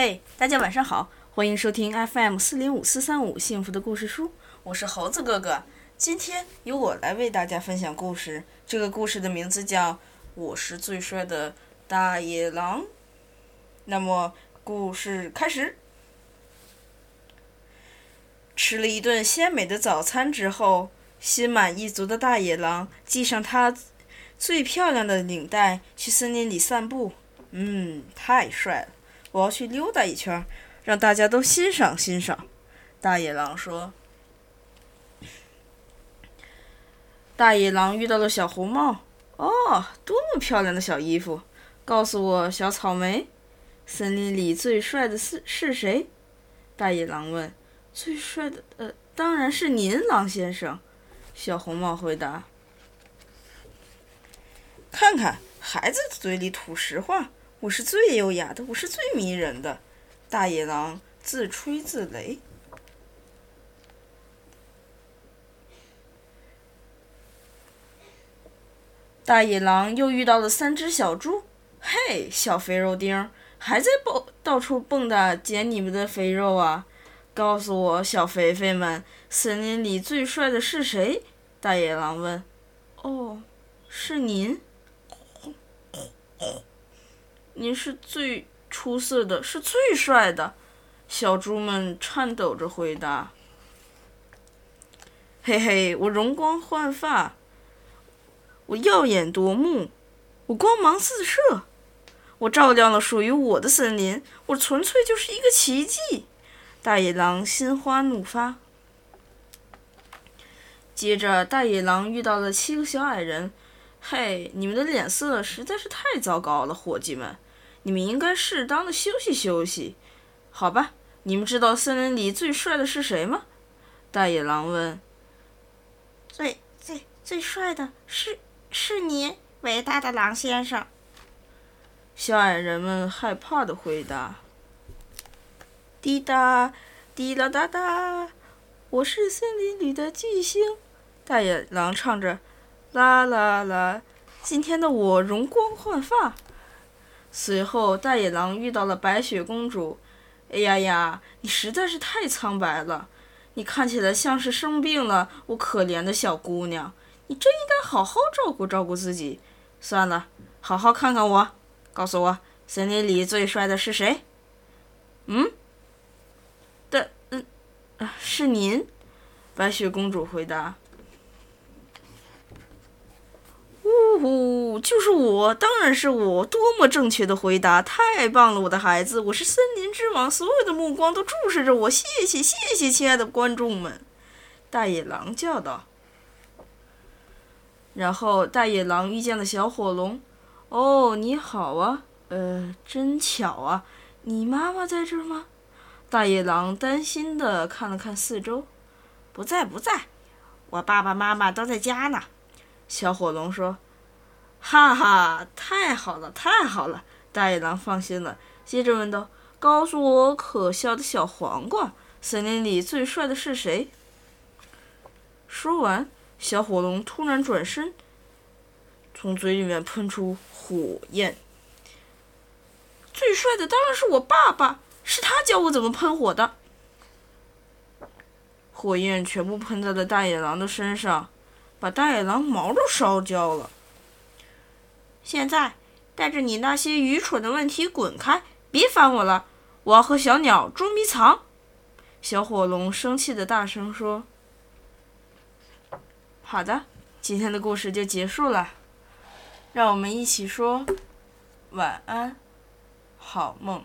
嘿，大家晚上好，欢迎收听 FM 四零五四三五幸福的故事书，我是猴子哥哥。今天由我来为大家分享故事，这个故事的名字叫《我是最帅的大野狼》。那么，故事开始。吃了一顿鲜美的早餐之后，心满意足的大野狼系上他最漂亮的领带，去森林里散步。嗯，太帅了！我要去溜达一圈，让大家都欣赏欣赏。大野狼说：“大野狼遇到了小红帽。哦，多么漂亮的小衣服！告诉我，小草莓，森林里最帅的是是谁？”大野狼问。“最帅的，呃，当然是您，狼先生。”小红帽回答。“看看，孩子嘴里吐实话。”我是最优雅的，我是最迷人的，大野狼自吹自擂。大野狼又遇到了三只小猪，嘿，小肥肉丁，还在蹦到处蹦跶捡你们的肥肉啊！告诉我，小肥肥们，森林里最帅的是谁？大野狼问。哦，是您。您是最出色的，是最帅的，小猪们颤抖着回答。嘿嘿，我容光焕发，我耀眼夺目，我光芒四射，我照亮了属于我的森林，我纯粹就是一个奇迹！大野狼心花怒发。接着，大野狼遇到了七个小矮人。嘿，你们的脸色实在是太糟糕了，伙计们。你们应该适当的休息休息，好吧？你们知道森林里最帅的是谁吗？大野狼问。最最最帅的是是你，伟大的狼先生。小矮人们害怕的回答。滴答，滴啦哒哒，我是森林里的巨星。大野狼唱着，啦啦啦，今天的我容光焕发。随后，大野狼遇到了白雪公主。哎呀呀，你实在是太苍白了，你看起来像是生病了。我可怜的小姑娘，你真应该好好照顾照顾自己。算了，好好看看我，告诉我，森林里最帅的是谁？嗯？的，嗯，是您。白雪公主回答。就是我，当然是我！多么正确的回答，太棒了，我的孩子，我是森林之王，所有的目光都注视着我。谢谢，谢谢，亲爱的观众们！大野狼叫道。然后，大野狼遇见了小火龙。哦，你好啊，呃，真巧啊，你妈妈在这儿吗？大野狼担心的看了看四周，不在，不在，我爸爸妈妈都在家呢。小火龙说：“哈哈，太好了，太好了！”大野狼放心了，接着问道：“告诉我，可笑的小黄瓜，森林里最帅的是谁？”说完，小火龙突然转身，从嘴里面喷出火焰。最帅的当然是我爸爸，是他教我怎么喷火的。火焰全部喷在了大野狼的身上。把大野狼毛都烧焦了。现在，带着你那些愚蠢的问题滚开，别烦我了！我要和小鸟捉迷藏。小火龙生气的大声说：“好的，今天的故事就结束了。让我们一起说晚安，好梦。”